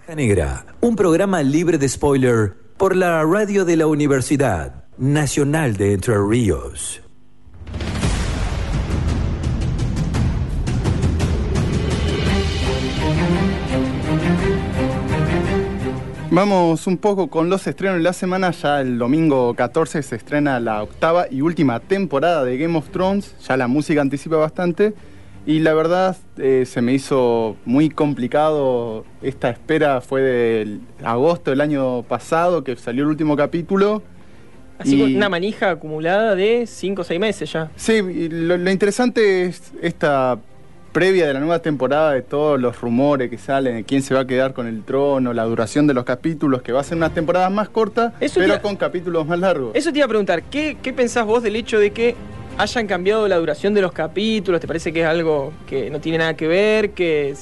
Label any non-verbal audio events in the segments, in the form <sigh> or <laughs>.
Caja Negra, un programa libre de spoiler por la radio de la Universidad Nacional de Entre Ríos. Vamos un poco con los estrenos de la semana. Ya el domingo 14 se estrena la octava y última temporada de Game of Thrones. Ya la música anticipa bastante. Y la verdad eh, se me hizo muy complicado. Esta espera fue de agosto del año pasado que salió el último capítulo. Así Y- con una manija acumulada de 5 o 6 meses ya. Sí, lo, lo interesante es esta previa de la nueva temporada de todos los rumores que salen de quién se va a quedar con el trono, la duración de los capítulos, que va a ser una temporada más corta, Eso pero con capítulos más largos. Eso te iba a preguntar, ¿qué, ¿qué pensás vos del hecho de que hayan cambiado la duración de los capítulos? ¿Te parece que es algo que no tiene nada que ver? ¿Que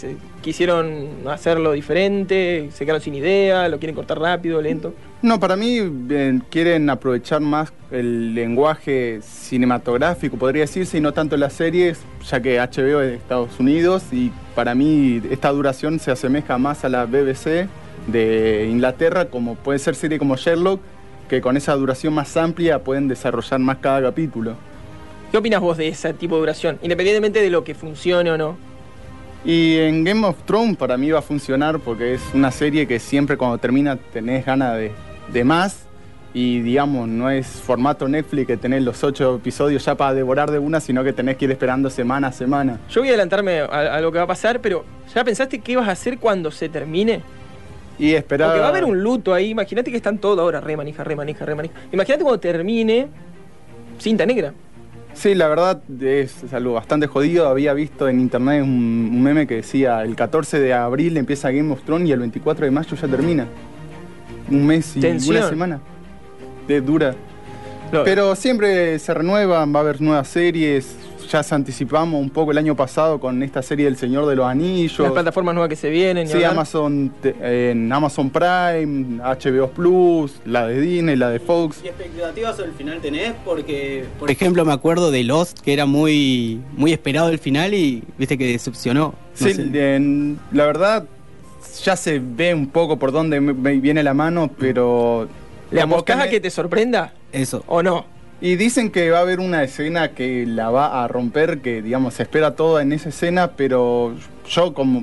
quisieron hacerlo diferente? ¿Se quedaron sin idea? ¿Lo quieren cortar rápido, lento? No, para mí quieren aprovechar más el lenguaje cinematográfico, podría decirse, y no tanto las series, ya que HBO es de Estados Unidos, y para mí esta duración se asemeja más a la BBC de Inglaterra, como puede ser serie como Sherlock, que con esa duración más amplia pueden desarrollar más cada capítulo. ¿Qué opinas vos de ese tipo de duración? Independientemente de lo que funcione o no. Y en Game of Thrones para mí va a funcionar porque es una serie que siempre cuando termina tenés ganas de, de más. Y digamos, no es formato Netflix que tenés los ocho episodios ya para devorar de una, sino que tenés que ir esperando semana a semana. Yo voy a adelantarme a, a lo que va a pasar, pero ¿ya pensaste qué vas a hacer cuando se termine? Y esperar. Porque va a haber un luto ahí. Imagínate que están todos ahora re manija, re manija, re manija. Imagínate cuando termine cinta negra. Sí, la verdad es, es algo bastante jodido. Había visto en internet un, un meme que decía el 14 de abril empieza Game of Thrones y el 24 de mayo ya termina. Un mes y Tensión. una semana. De dura. Pero siempre se renuevan, va a haber nuevas series. Ya se anticipamos un poco el año pasado con esta serie del Señor de los Anillos. las plataformas nuevas que se vienen. Sí, hablar. Amazon, te- en Amazon Prime, HBO Plus, la de Disney, la de Fox. ¿Qué expectativas sobre el final tenés? Porque, por ejemplo, me acuerdo de Lost, que era muy, muy esperado el final y viste que decepcionó. No Sí, en- la verdad ya se ve un poco por dónde me- me viene la mano, pero... ¿Le apostás a que te sorprenda Eso. o no? Y dicen que va a haber una escena que la va a romper, que digamos se espera todo en esa escena, pero yo como,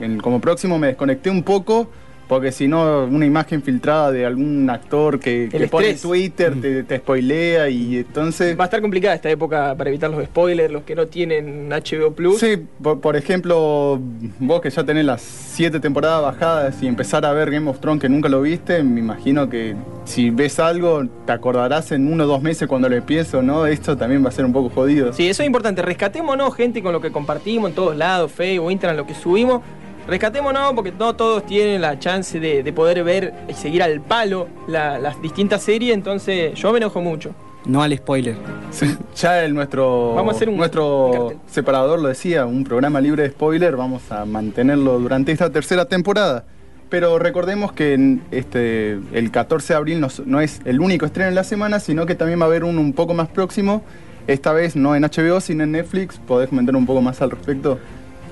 en- como próximo me desconecté un poco, porque si no, una imagen filtrada de algún actor que, que pone. Twitter te, te spoilea y entonces... Va a estar complicada esta época para evitar los spoilers, los que no tienen HBO Plus. Sí, por, por ejemplo, vos que ya tenés las siete temporadas bajadas y empezar a ver Game of Thrones que nunca lo viste, me imagino que si ves algo te acordarás en uno o dos meses cuando lo empiezo, ¿no? Esto también va a ser un poco jodido. Sí, eso es importante. Rescatémonos, gente, con lo que compartimos en todos lados, Facebook, Instagram, lo que subimos. Rescatémonos porque no todos tienen la chance de, de poder ver y seguir al palo la- las distintas series, entonces yo me enojo mucho. No al spoiler. Sí, ya el nuestro, Vamos a hacer un- nuestro separador lo decía, un programa libre de spoiler, vamos a mantenerlo durante esta tercera temporada. Pero recordemos que en este, el 14 de abril no, no es el único estreno en la semana, sino que también va a haber uno un poco más próximo. Esta vez no en HBO, sino en Netflix. ¿Podés comentar un poco más al respecto?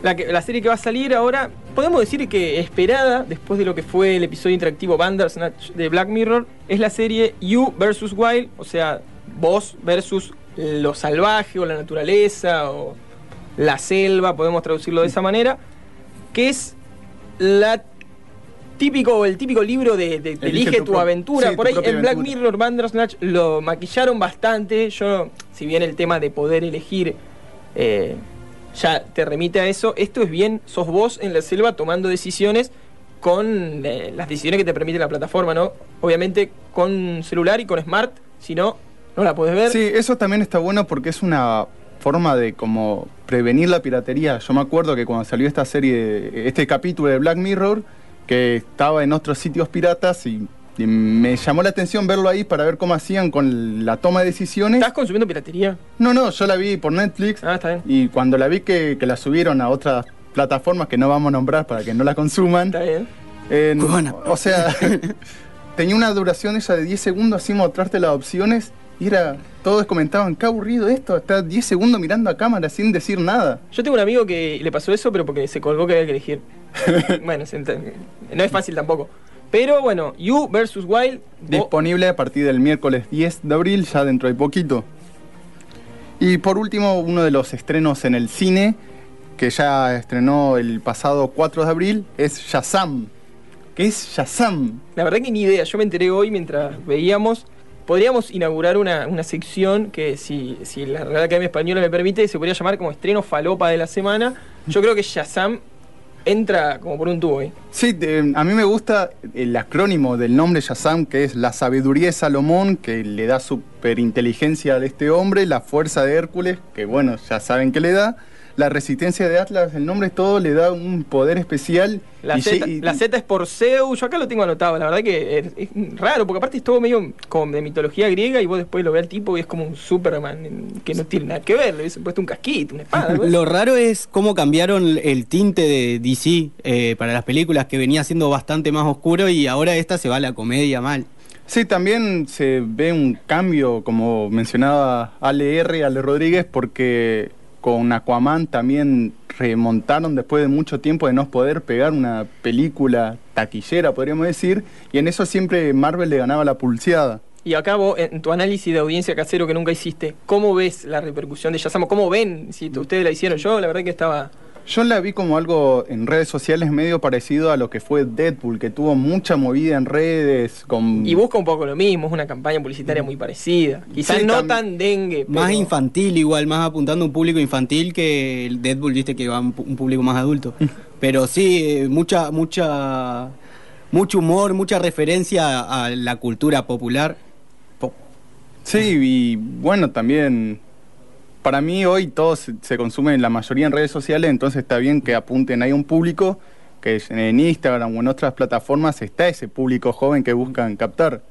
La, que- la serie que va a salir ahora, podemos decir que esperada, después de lo que fue el episodio interactivo Bandersnatch de Black Mirror, es la serie You vs. Wild, o sea, vos versus lo salvaje o la naturaleza o la selva, podemos traducirlo de esa manera, que es la típico el típico libro de, de- de Elige tu aventura. sí, Por ahí en Black aventura. Mirror Bandersnatch lo maquillaron bastante. Yo, si bien el tema de poder elegir eh, ya te remite a eso, esto es bien, sos vos en la selva tomando decisiones con eh, las decisiones que te permite la plataforma, ¿no? Obviamente con celular y con smart, si no, no la podés ver. Sí, eso también está bueno porque es una forma de como prevenir la piratería. Yo me acuerdo que cuando salió esta serie, este capítulo de Black Mirror, que estaba en otros sitios piratas y me llamó la atención verlo ahí para ver cómo hacían con la toma de decisiones. ¿Estás consumiendo piratería? No, no, yo la vi por Netflix Ah, está bien. y cuando la vi que, que la subieron a otras plataformas que no vamos a nombrar para que no la consuman, Está bien. eh, o sea, <laughs> tenía una duración esa de 10 segundos así mostrarte las opciones y era, todos comentaban, qué aburrido esto, está 10 segundos mirando a cámara sin decir nada. Yo tengo un amigo que le pasó eso, pero porque se colgó que había que elegir. <laughs> bueno, no es fácil tampoco. Pero bueno, You vs. Wild. Disponible a partir del miércoles 10 de abril, ya dentro de poquito. Y por último, uno de los estrenos en el cine, que ya estrenó el pasado 4 de abril, es Shazam. ¿Qué es Shazam? La verdad que ni idea, yo me enteré hoy mientras veíamos. Podríamos inaugurar una, sección que, si, si la Real Academia Española me permite, se podría llamar como estreno falopa de la semana. Yo creo que Shazam entra como por un tubo ¿eh? Sí, a mí me gusta el acrónimo del nombre Shazam, que es la sabiduría de Salomón, que le da superinteligencia a este hombre, la fuerza de Hércules, que bueno, ya saben que le da, la resistencia de Atlas, el nombre todo le da un poder especial. La, Z, la Z es por Zeus, yo acá lo tengo anotado, la verdad que es, raro, porque aparte es todo medio como de mitología griega y vos después lo ves al tipo y es como un Superman que no tiene nada que ver, le hubiesen puesto un casquito, una espada. <laughs> Lo raro es cómo cambiaron el tinte de DC eh, para las películas, que venía siendo bastante más oscuro y ahora esta se va a la comedia mal. Sí, también se ve un cambio, como mencionaba Ale R. Ale Rodríguez, porque con Aquaman también remontaron después de mucho tiempo de no poder pegar una película taquillera, podríamos decir, y en eso siempre Marvel le ganaba la pulseada. Y acá vos, en tu análisis de audiencia casero que nunca hiciste, ¿cómo ves la repercusión de Shazam? ¿Cómo ven? Si ustedes la hicieron yo, la verdad que estaba yo la vi como algo en redes sociales medio parecido a lo que fue Deadpool, que tuvo mucha movida en redes. Con... Y busca un poco lo mismo, es una campaña publicitaria muy parecida. Quizás no tan dengue. Más infantil igual, más apuntando a un público infantil que el Deadpool, viste que va a un público más adulto. <laughs> pero sí, eh, mucha, mucha, mucho humor, mucha referencia a la cultura popular. Sí, y bueno, también para mí hoy todo se, consume en la mayoría en redes sociales, entonces está bien que apunten ahí un público que en Instagram o en otras plataformas está ese público joven que buscan captar.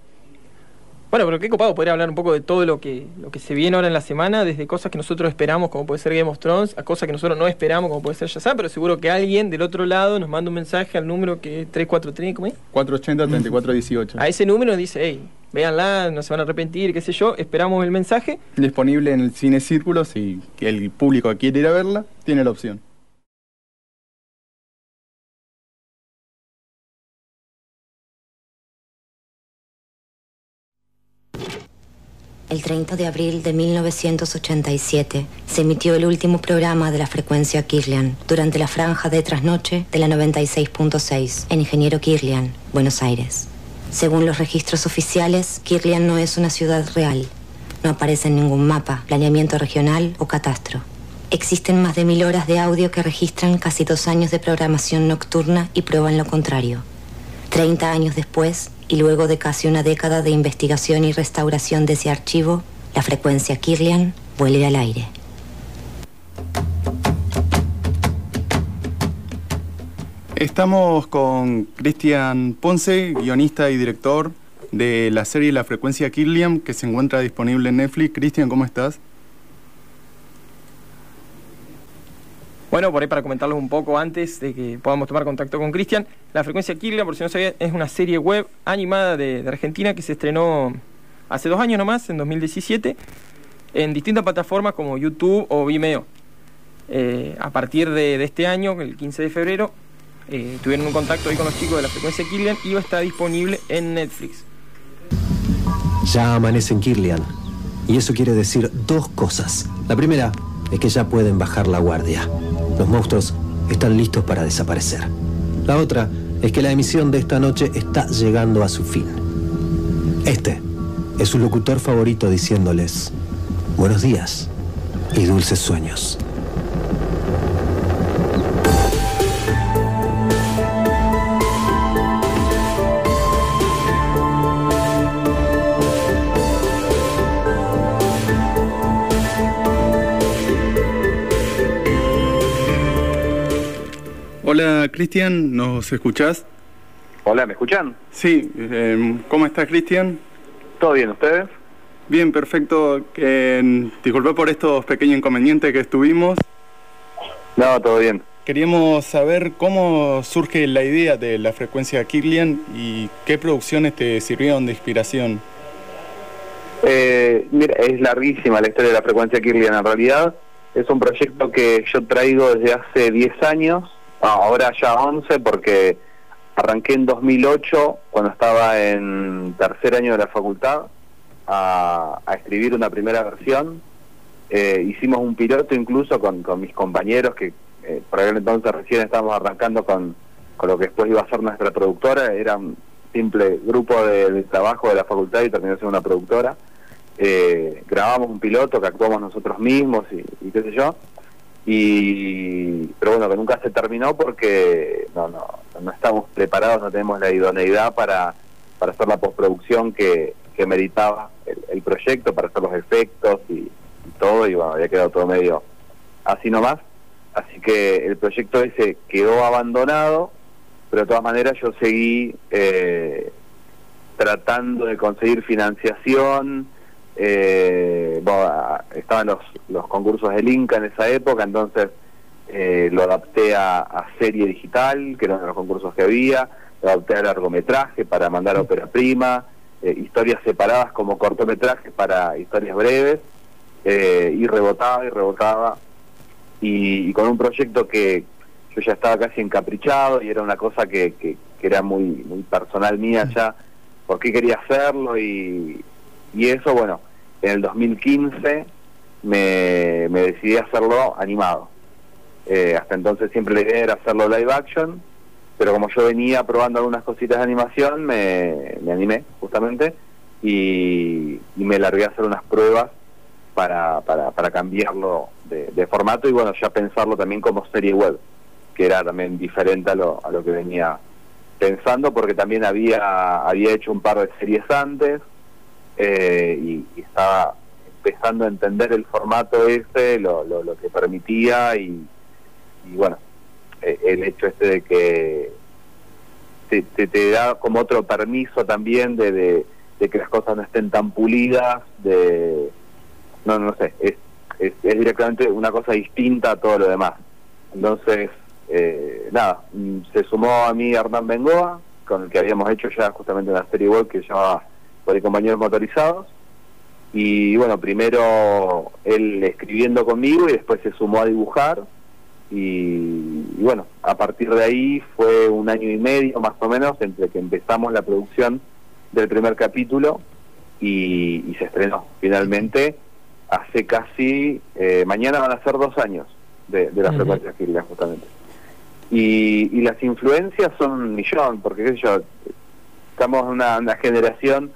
Bueno, pero qué copado poder hablar un poco de todo lo que, lo que se viene ahora en la semana, desde cosas que nosotros esperamos, como puede ser Game of Thrones, a cosas que nosotros no esperamos, como puede ser Shazam, pero seguro que alguien del otro lado nos manda un mensaje al número que 343, ¿cómo es? 480-3418. A ese número dice, hey, véanla, no se van a arrepentir, qué sé yo, esperamos el mensaje. Disponible en el Cine Círculo, si el público quiere ir a verla, tiene la opción. El 30 de abril de 1987 se emitió el último programa de la frecuencia Kirlian durante la franja de trasnoche de la 96.6 en Ingeniero Kirlian, Buenos Aires. Según los registros oficiales, Kirlian no es una ciudad real. No aparece en ningún mapa, planeamiento regional o catastro. Existen más de mil horas de audio que registran casi dos años de programación nocturna y prueban lo contrario. Treinta años después, y luego de casi una década de investigación y restauración de ese archivo, la frecuencia Kirlian vuelve al aire. Estamos con Cristian Ponce, guionista y director de la serie La frecuencia Kirlian, que se encuentra disponible en Netflix. Cristian, ¿cómo estás? Bueno, por ahí para comentarles un poco antes de que podamos tomar contacto con Cristian, La Frecuencia Kirlian, por si no sabía, es una serie web animada de, Argentina que se estrenó hace dos años nomás, en 2017, en distintas plataformas como YouTube o Vimeo. Eh, a partir de, este año, el 15 de febrero, eh, tuvieron un contacto ahí con los chicos de La Frecuencia Kirlian y va a estar disponible en Netflix. Ya amanece en Kirlian. Y eso quiere decir dos cosas. La primera es que ya pueden bajar la guardia. Los monstruos están listos para desaparecer. La otra es que la emisión de esta noche está llegando a su fin. Este es su locutor favorito diciéndoles buenos días y dulces sueños. Cristian, ¿nos escuchás? Hola, ¿me escuchan? Sí, em, ¿cómo estás Cristian? ¿Todo bien, ustedes? Bien, perfecto. Eh, disculpa por estos pequeños inconvenientes que estuvimos. No, todo bien. Queríamos saber cómo surge la idea de la frecuencia Kirlian y qué producciones te sirvieron de inspiración. Eh, mira, es larguísima la historia de la frecuencia Kirlian. En realidad es un proyecto que yo traigo desde hace 10 años ahora ya 11 porque arranqué en 2008 cuando estaba en tercer año de la facultad a, a escribir una primera versión. Eh, hicimos un piloto incluso con, con mis compañeros que eh, por aquel entonces recién estábamos arrancando con, con lo que después iba a ser nuestra productora. Era un simple grupo de, trabajo de la facultad y terminó siendo una productora. Eh, grabamos un piloto que actuamos nosotros mismos y qué sé yo y pero bueno que nunca se terminó porque no no no estamos preparados no tenemos la idoneidad para para hacer la postproducción que, que meritaba el, proyecto para hacer los efectos y, y todo y bueno había quedado todo medio así nomás. Así que el proyecto ese quedó abandonado pero de todas maneras yo seguí eh, tratando de conseguir financiación eh, estaban los, los concursos del Inca en esa época, entonces eh, lo adapté a, serie digital, que eran los concursos que había, lo adapté a largometraje para mandar a ópera prima, eh, historias separadas como cortometrajes para historias breves, eh, y rebotaba y rebotaba, y, y, con un proyecto que yo ya estaba casi encaprichado y era una cosa que, que, que era muy, muy personal mía ya, por qué quería hacerlo y, y eso, bueno, en el 2015 me, me decidí a hacerlo animado. Eh, hasta entonces siempre la idea era hacerlo live action, pero como yo venía probando algunas cositas de animación, me, me animé justamente y, me largué a hacer unas pruebas para, para, para cambiarlo de, de, formato y bueno, ya pensarlo también como serie web, que era también diferente a lo, a lo que venía pensando, porque también había, había hecho un par de series antes, eh, y, estaba empezando a entender el formato ese, lo, lo, que permitía y, y bueno, eh, el hecho este de que te, da como otro permiso también de, de, que las cosas no estén tan pulidas, de no, no sé, es, es, es directamente una cosa distinta a todo lo demás. Entonces, eh, nada, mm, se sumó a mí Hernán Bengoa, con el que habíamos hecho ya justamente una serie web que se por compañeros motorizados. Y bueno, primero él escribiendo conmigo y después se sumó a dibujar. Y, y, bueno, a partir de ahí fue un año y medio más o menos entre que empezamos la producción del primer capítulo y, y se estrenó finalmente hace casi, eh, mañana van a ser dos años de, de la uh -huh. frecuencia justamente. Y, y, las influencias son un millón, porque qué sé yo, estamos en una, una generación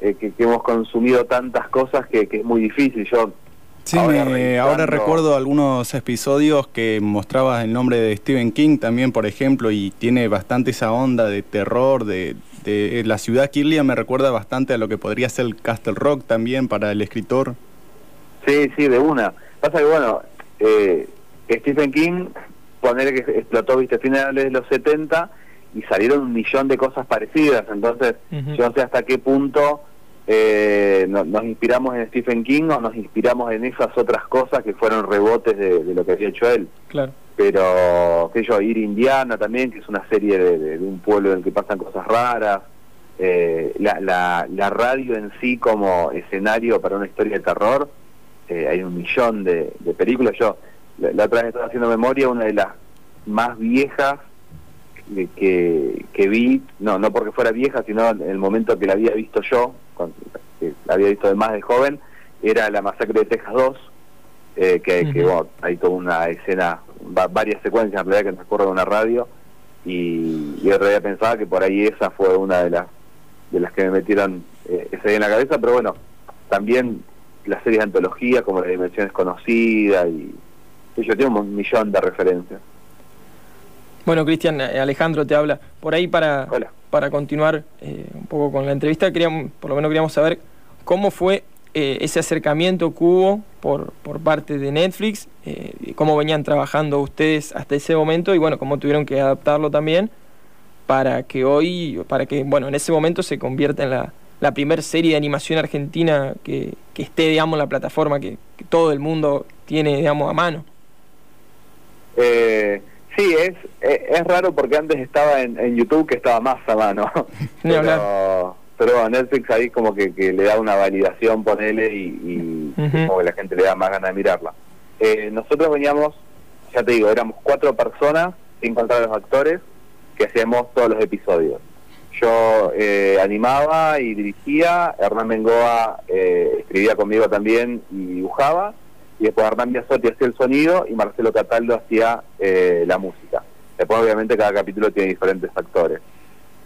eh, que, que, hemos consumido tantas cosas que, que es muy difícil. Yo Sí, ahora, me, ahora, recuerdo algunos episodios que mostrabas el nombre de Stephen King también, por ejemplo, y tiene bastante esa onda de terror, de, de la ciudad Kirlian me recuerda bastante a lo que podría ser Castle Rock también para el escritor. Sí, sí, de una. Pasa que, bueno, eh, Stephen King, poner que explotó, viste, finales de los 70 y salieron un millón de cosas parecidas, entonces uh -huh. yo no sé hasta qué punto eh, no, nos inspiramos en Stephen King o nos inspiramos en esas otras cosas que fueron rebotes de, de lo que había hecho él. Claro. Pero, qué yo, Ir Indiana también, que es una serie de, de, de un pueblo en el que pasan cosas raras. Eh, la, la, la, radio en sí como escenario para una historia de terror, eh, hay un millón de, películas. Yo, la, la, otra vez estaba haciendo memoria, una de las más viejas que, que, que vi, no, no porque fuera vieja, sino en el momento que la había visto yo, la había visto de más de joven, era la masacre de Texas 2, eh, que, uh -huh. que bueno, hay toda una escena, va, varias secuencias en realidad que transcurren en una radio, y, y en realidad pensaba que por ahí esa fue una de las de las que me metieron eh, esa idea en la cabeza, pero bueno, también las series de antología como La Dimensión Desconocida y, yo tengo un millón de referencias. Bueno, Cristian, eh, Alejandro te habla. Por ahí para, Hola. para continuar eh, un poco con la entrevista, queríamos, por lo menos queríamos saber cómo fue eh, ese acercamiento que hubo por, por parte de Netflix, eh, cómo venían trabajando ustedes hasta ese momento y bueno, cómo tuvieron que adaptarlo también para que hoy, para que bueno, en ese momento se convierta en la, la primera serie de animación argentina que, que esté, digamos, en la plataforma que, que, todo el mundo tiene, digamos, a mano. Eh, sí, es, es, es raro porque antes estaba en, en, YouTube que estaba más a mano. <laughs> pero, pero Netflix ahí como que, que, le da una validación, ponele, y, y uh -huh. como que la gente le da más ganas de mirarla. Eh, nosotros veníamos, ya te digo, éramos cuatro personas sin contar a los actores, que hacíamos todos los episodios. Yo eh, animaba y dirigía, Hernán Mengoa eh, escribía conmigo también y dibujaba, y después Hernán Biasotti hacía el sonido y Marcelo Cataldo hacía eh, la música. Después obviamente cada capítulo tiene diferentes actores.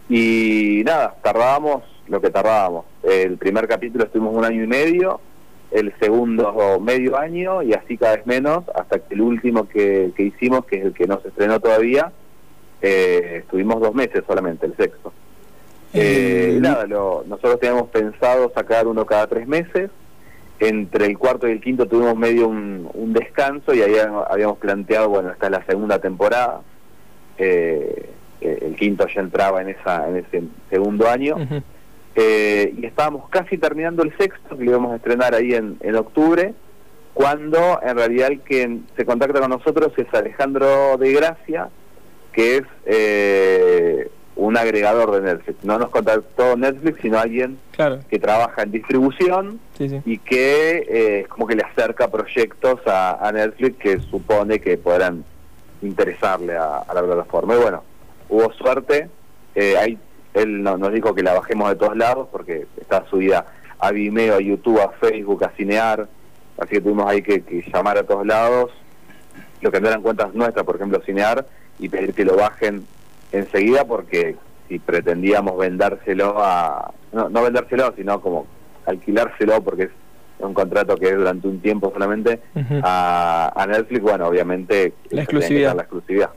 Y nada, tardábamos lo que tardábamos. El primer capítulo estuvimos un año y medio, el segundo medio año y así cada vez menos, hasta que el último que, hicimos, que es el que no se estrenó todavía, eh, estuvimos dos meses solamente, el sexto. Eh, eh nada, nosotros teníamos pensado sacar uno cada tres meses, entre el cuarto y el quinto tuvimos medio un, descanso y ahí habíamos planteado, bueno, esta es la segunda temporada, eh, el quinto ya entraba en, esa, en ese segundo año. Eh, y estábamos casi terminando el sexto, que lo íbamos a estrenar ahí en, en octubre, cuando en realidad el que se contacta con nosotros es Alejandro de Gracia, que es eh, un agregador de Netflix. No nos contactó Netflix, sino alguien que trabaja en distribución y que eh, como que le acerca proyectos a, Netflix que supone que podrán interesarle a, a la plataforma. Y bueno, hubo suerte. Eh, hay él nos dijo que la bajemos de todos lados porque está subida a Vimeo, a YouTube, a Facebook, a Cinear, así que tuvimos ahí que, llamar a todos lados, lo que no eran cuentas nuestras, por ejemplo Cinear, y pedir que lo bajen enseguida porque si pretendíamos vendérselo a, no, no vendérselo, sino como alquilárselo porque es un contrato que es durante un tiempo solamente a, a, Netflix, bueno, obviamente la exclusividad. La exclusividad.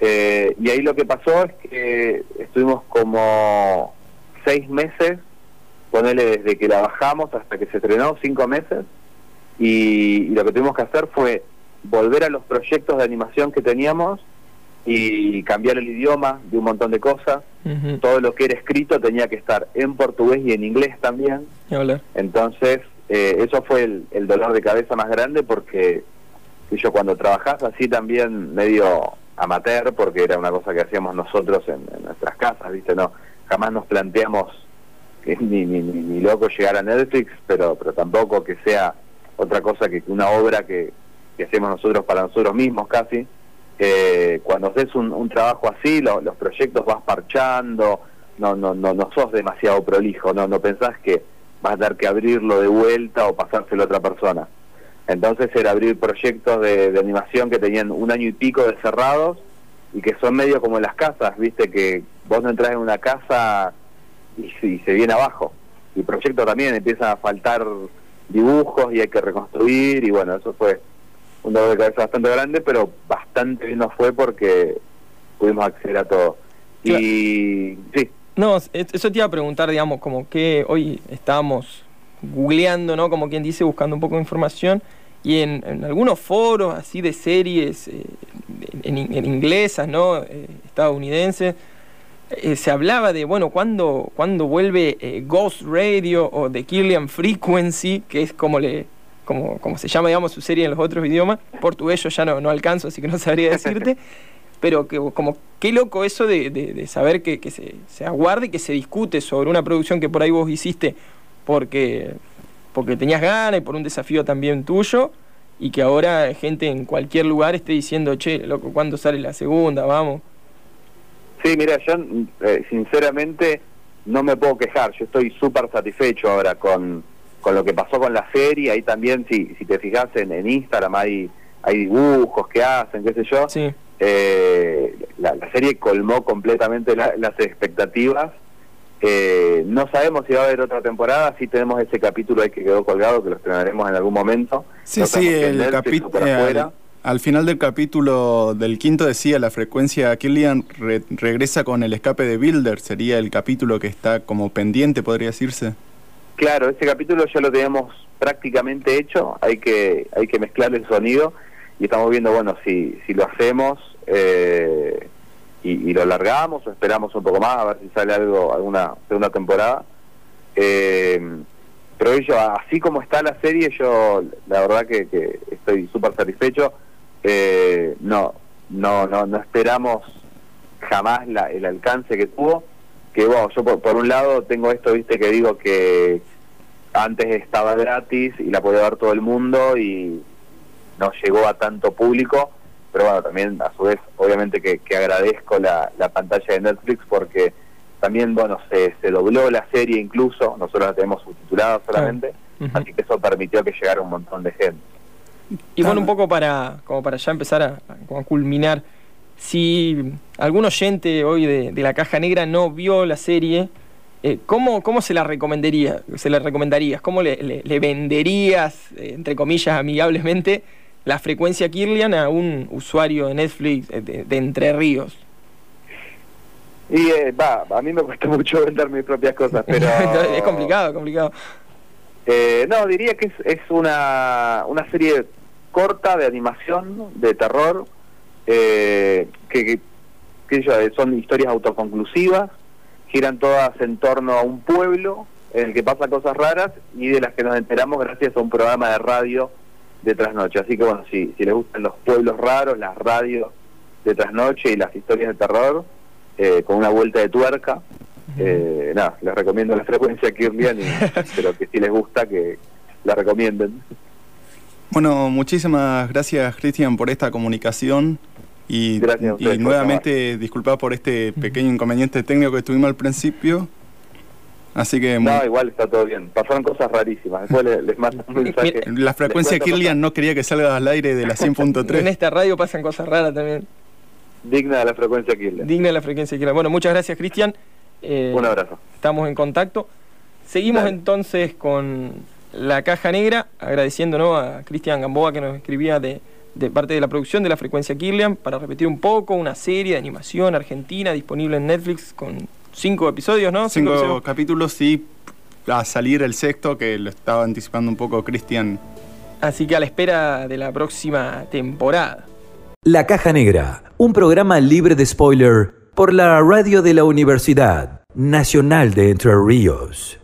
Eh, y ahí lo que pasó es que estuvimos como seis meses, ponele desde que la bajamos hasta que se estrenó, cinco meses, y, lo que tuvimos que hacer fue volver a los proyectos de animación que teníamos y cambiar el idioma de un montón de cosas. Todo lo que era escrito tenía que estar en portugués y en inglés también. Entonces, eh, eso fue el, el, dolor de cabeza más grande porque yo cuando trabajás así también medio amateur porque era una cosa que hacíamos nosotros en, nuestras casas, ¿viste? No, jamás nos planteamos que <laughs> ni, ni, ni, loco llegar a Netflix, pero, pero tampoco que sea otra cosa que una obra que, hacemos nosotros para nosotros mismos casi. Eh, cuando haces un, un trabajo así, los proyectos vas parchando, no, no, no, no sos demasiado prolijo, no, no pensás que vas a tener que abrirlo de vuelta o pasárselo a otra persona. Entonces era abrir proyectos de, animación que tenían un año y pico de cerrados y que son medio como las casas, viste que vos no entras en una casa y, se viene abajo. Y proyectos también empiezan a faltar dibujos y hay que reconstruir y bueno, eso fue un dolor de cabeza bastante grande, pero bastante bien nos fue porque pudimos acceder a todo. Y sí. No, eso te iba a preguntar, digamos, como que hoy estábamos googleando, ¿no? Como quien dice, buscando un poco de información y en, algunos foros así de series eh, en, inglesas, ¿no? Eh, estadounidenses, eh, se hablaba de, bueno, ¿cuándo, cuando vuelve Ghost Radio o The Killian Frequency, que es como le como, como se llama, digamos, su serie en los otros idiomas. Portugués yo ya no, no alcanzo, así que no sabría decirte. <laughs> pero que como qué loco eso de, de, saber que, que se, se, aguarde y que se discute sobre una producción que por ahí vos hiciste porque porque tenías ganas y por un desafío también tuyo, y que ahora gente en cualquier lugar esté diciendo, che, loco, ¿cuándo sale la segunda? Vamos. Sí, mira, yo eh, sinceramente no me puedo quejar, yo estoy súper satisfecho ahora con, con lo que pasó con la serie, ahí también, si, si te fijas en, Instagram, hay, hay dibujos que hacen, qué sé yo. Sí. Eh, la, serie colmó completamente las expectativas eh, no sabemos si va a haber otra temporada, sí tenemos ese capítulo ahí que quedó colgado, que lo estrenaremos en algún momento. Sí, sí, el capítulo... Eh, al, final del capítulo del quinto decía la frecuencia Killian regresa con el escape de Builder, sería el capítulo que está como pendiente, podría decirse. Claro, ese capítulo ya lo tenemos prácticamente hecho, hay que, hay que mezclar el sonido y estamos viendo, bueno, si, si lo hacemos... Eh, y, lo largamos o esperamos un poco más a ver si sale algo, alguna segunda temporada. Eh, pero yo, así como está la serie, yo la verdad que, estoy súper satisfecho. Eh, no, no, no, no esperamos jamás la, el alcance que tuvo. Que bueno, yo por, un lado tengo esto, viste, que digo que antes estaba gratis y la podía ver todo el mundo y no llegó a tanto público pero bueno, también a su vez, obviamente que, agradezco la, pantalla de Netflix porque también, bueno, se, se dobló la serie incluso, nosotros la tenemos subtitulada solamente, así que eso permitió que llegara un montón de gente. Y bueno, un poco para, como para ya empezar a, culminar, si algún oyente hoy de, la caja negra no vio la serie, eh, ¿cómo, ¿cómo, se la recomendaría, se la recomendarías? ¿Cómo le, venderías, eh, entre comillas, amigablemente, la frecuencia Kirlian a un usuario de Netflix eh, de, Entre Ríos? Y va, a mí me cuesta <laughs> mucho vender mis propias cosas, <laughs> pero... es complicado, complicado. no, diría que es, es una, una serie corta de animación, de terror, eh, que, que, son historias autoconclusivas, giran todas en torno a un pueblo en el que pasan cosas raras y de las que nos enteramos gracias a un programa de radio de trasnoche. Así que bueno, si, si les gustan los pueblos raros, las radios de trasnoche y las historias de terror, eh, con una vuelta de tuerca, eh, nada, les recomiendo la frecuencia Kirlian y <laughs> espero que si les gusta que la recomienden. Bueno, muchísimas gracias Cristian por esta comunicación y, y nuevamente disculpa por este pequeño inconveniente técnico que tuvimos al principio. Así que... No, igual está todo bien. Pasaron cosas rarísimas. Después les, mando un <laughs> mensaje. La frecuencia Kirlian no quería que salga al aire de la <laughs> 100.3. en esta radio pasan cosas raras también. Digna de la frecuencia Kirlian. Digna de la frecuencia Kirlian. Bueno, muchas gracias Cristian. Eh, un abrazo. Estamos en contacto. Seguimos entonces con la caja negra, agradeciendo a Cristian Gamboa que nos escribía de, parte de la producción de la frecuencia Kirlian, para repetir un poco, una serie de animación argentina disponible en Netflix con cinco episodios, ¿no? Cinco, capítulos y a salir el sexto, que lo estaba anticipando un poco Cristian. Así que a la espera de la próxima temporada. La Caja Negra, un programa libre de spoiler por la radio de la Universidad Nacional de Entre Ríos.